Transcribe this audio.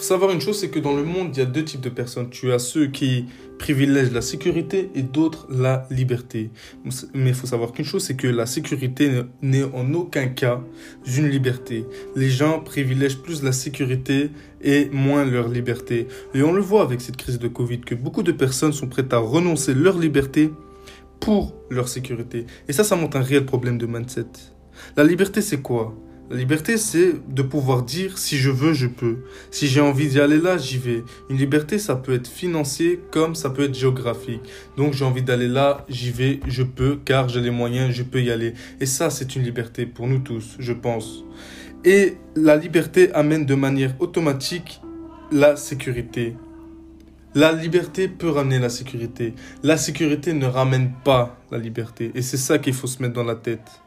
faut savoir une chose, c'est que dans le monde, il y a deux types de personnes. Tu as ceux qui privilègent la sécurité et d'autres la liberté. Mais il faut savoir qu'une chose, c'est que la sécurité n'est en aucun cas une liberté. Les gens privilègent plus la sécurité et moins leur liberté. Et on le voit avec cette crise de Covid, que beaucoup de personnes sont prêtes à renoncer leur liberté pour leur sécurité. Et ça, ça montre un réel problème de mindset. La liberté, c'est quoi? La liberté, c'est de pouvoir dire si je veux, je peux. Si j'ai envie d'y aller là, j'y vais. Une liberté, ça peut être financier comme ça peut être géographique. Donc j'ai envie d'aller là, j'y vais, je peux, car j'ai les moyens, je peux y aller. Et ça, c'est une liberté pour nous tous, je pense. Et la liberté amène de manière automatique la sécurité. La liberté peut ramener la sécurité. La sécurité ne ramène pas la liberté. Et c'est ça qu'il faut se mettre dans la tête.